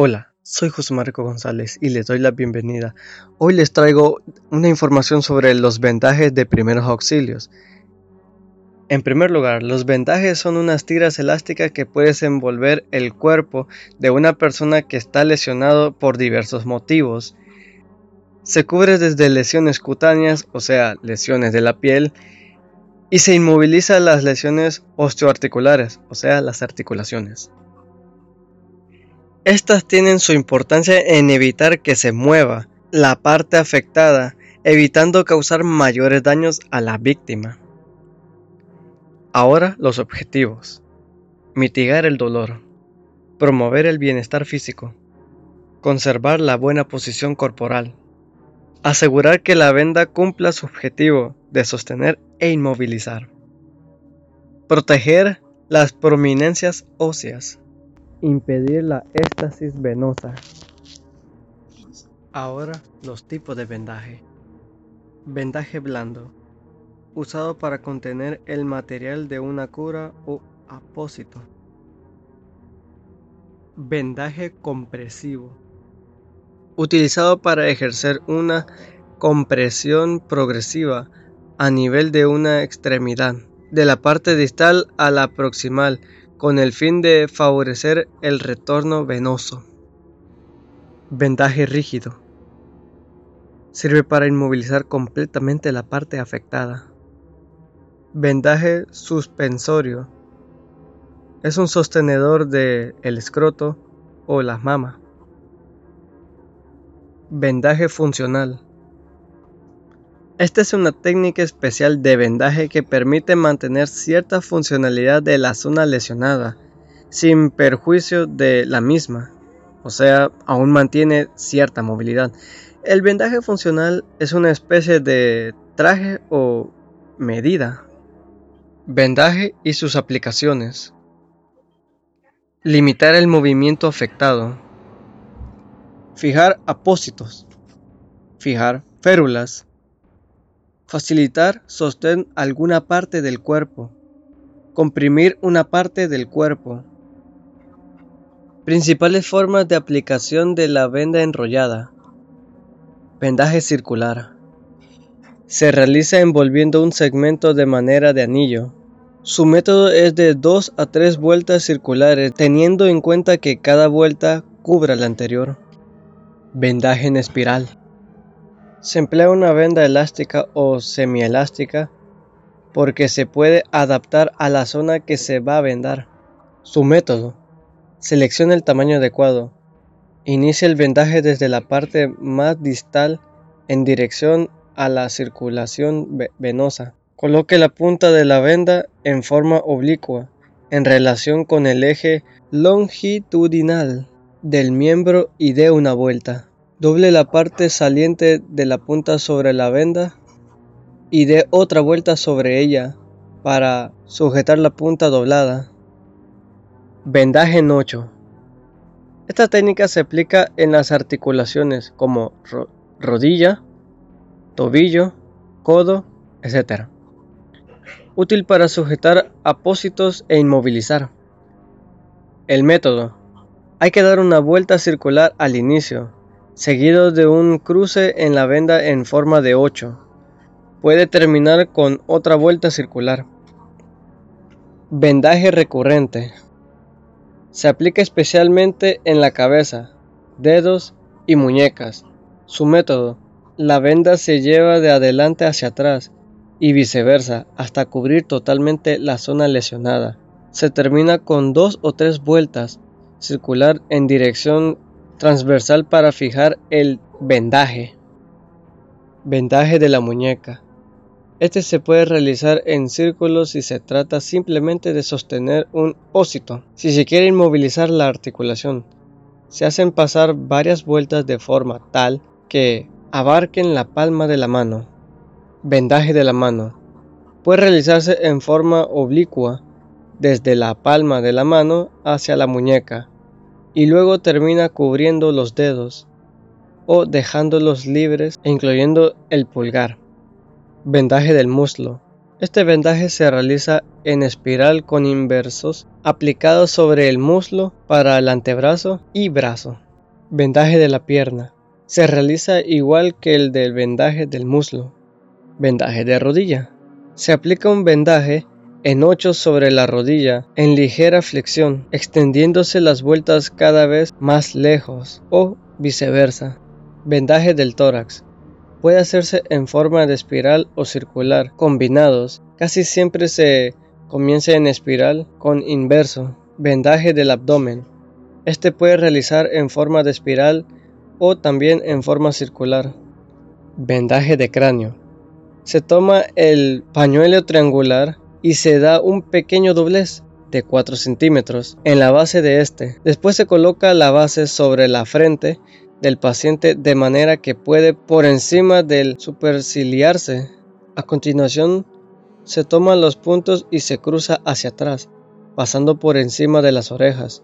Hola, soy José Marco González y les doy la bienvenida. Hoy les traigo una información sobre los vendajes de primeros auxilios. En primer lugar, los vendajes son unas tiras elásticas que puedes envolver el cuerpo de una persona que está lesionado por diversos motivos. Se cubre desde lesiones cutáneas, o sea, lesiones de la piel, y se inmoviliza las lesiones osteoarticulares, o sea, las articulaciones. Estas tienen su importancia en evitar que se mueva la parte afectada, evitando causar mayores daños a la víctima. Ahora los objetivos. Mitigar el dolor. Promover el bienestar físico. Conservar la buena posición corporal. Asegurar que la venda cumpla su objetivo de sostener e inmovilizar. Proteger las prominencias óseas. Impedir la éstasis venosa. Ahora los tipos de vendaje. Vendaje blando. Usado para contener el material de una cura o apósito. Vendaje compresivo. Utilizado para ejercer una compresión progresiva a nivel de una extremidad, de la parte distal a la proximal, con el fin de favorecer el retorno venoso. Vendaje rígido. Sirve para inmovilizar completamente la parte afectada. Vendaje suspensorio. Es un sostenedor del el escroto o la mama. Vendaje funcional. Esta es una técnica especial de vendaje que permite mantener cierta funcionalidad de la zona lesionada, sin perjuicio de la misma, o sea, aún mantiene cierta movilidad. El vendaje funcional es una especie de traje o medida. Vendaje y sus aplicaciones. Limitar el movimiento afectado. Fijar apósitos. Fijar férulas Facilitar sostén alguna parte del cuerpo. Comprimir una parte del cuerpo. Principales formas de aplicación de la venda enrollada. Vendaje circular. Se realiza envolviendo un segmento de manera de anillo. Su método es de 2 a 3 vueltas circulares, teniendo en cuenta que cada vuelta cubra la anterior. Vendaje en espiral. Se emplea una venda elástica o semielástica porque se puede adaptar a la zona que se va a vendar. Su método. Selecciona el tamaño adecuado. Inicia el vendaje desde la parte más distal en dirección a la circulación venosa. Coloque la punta de la venda en forma oblicua en relación con el eje longitudinal del miembro y dé una vuelta. Doble la parte saliente de la punta sobre la venda y dé otra vuelta sobre ella para sujetar la punta doblada. Vendaje en 8. Esta técnica se aplica en las articulaciones como rodilla, tobillo, codo, etc. Útil para sujetar apósitos e inmovilizar. El método. Hay que dar una vuelta circular al inicio seguido de un cruce en la venda en forma de 8. Puede terminar con otra vuelta circular. Vendaje recurrente. Se aplica especialmente en la cabeza, dedos y muñecas. Su método. La venda se lleva de adelante hacia atrás y viceversa hasta cubrir totalmente la zona lesionada. Se termina con dos o tres vueltas circular en dirección transversal para fijar el vendaje. Vendaje de la muñeca. Este se puede realizar en círculos si se trata simplemente de sostener un ósito. Si se quiere inmovilizar la articulación, se hacen pasar varias vueltas de forma tal que abarquen la palma de la mano. Vendaje de la mano. Puede realizarse en forma oblicua desde la palma de la mano hacia la muñeca y luego termina cubriendo los dedos o dejándolos libres incluyendo el pulgar. Vendaje del muslo. Este vendaje se realiza en espiral con inversos aplicados sobre el muslo para el antebrazo y brazo. Vendaje de la pierna. Se realiza igual que el del vendaje del muslo. Vendaje de rodilla. Se aplica un vendaje en ocho sobre la rodilla en ligera flexión, extendiéndose las vueltas cada vez más lejos o viceversa. Vendaje del tórax. Puede hacerse en forma de espiral o circular, combinados. Casi siempre se comienza en espiral con inverso. Vendaje del abdomen. Este puede realizar en forma de espiral o también en forma circular. Vendaje de cráneo. Se toma el pañuelo triangular y se da un pequeño doblez de 4 centímetros en la base de este. Después se coloca la base sobre la frente del paciente de manera que puede por encima del superciliarse. A continuación se toman los puntos y se cruza hacia atrás, pasando por encima de las orejas,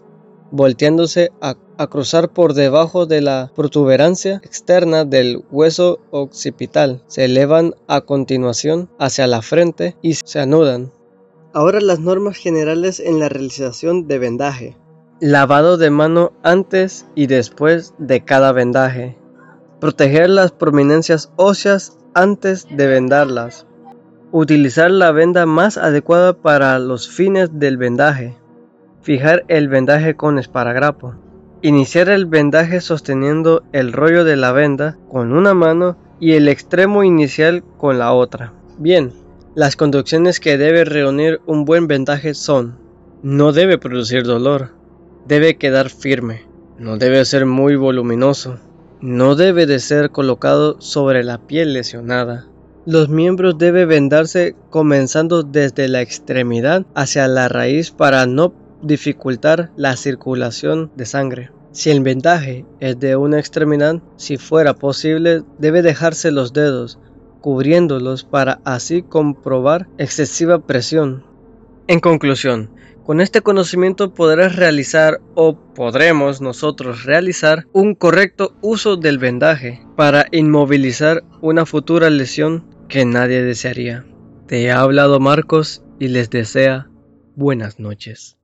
volteándose a, a, cruzar por debajo de la protuberancia externa del hueso occipital. Se elevan a continuación hacia la frente y se anudan. Ahora las normas generales en la realización de vendaje. Lavado de mano antes y después de cada vendaje. Proteger las prominencias óseas antes de vendarlas. Utilizar la venda más adecuada para los fines del vendaje. Fijar el vendaje con esparagrapo. Iniciar el vendaje sosteniendo el rollo de la venda con una mano y el extremo inicial con la otra. Bien, las conducciones que debe reunir un buen vendaje son no debe producir dolor, debe quedar firme, no debe ser muy voluminoso, no debe de ser colocado sobre la piel lesionada. Los miembros deben vendarse comenzando desde la extremidad hacia la raíz para no dificultar la circulación de sangre. Si el vendaje es de una extremidad, si fuera posible, debe dejarse los dedos, cubriéndolos para así comprobar excesiva presión. En conclusión, con este conocimiento podrás realizar o podremos nosotros realizar un correcto uso del vendaje para inmovilizar una futura lesión que nadie desearía. Te ha hablado Marcos y les desea buenas noches.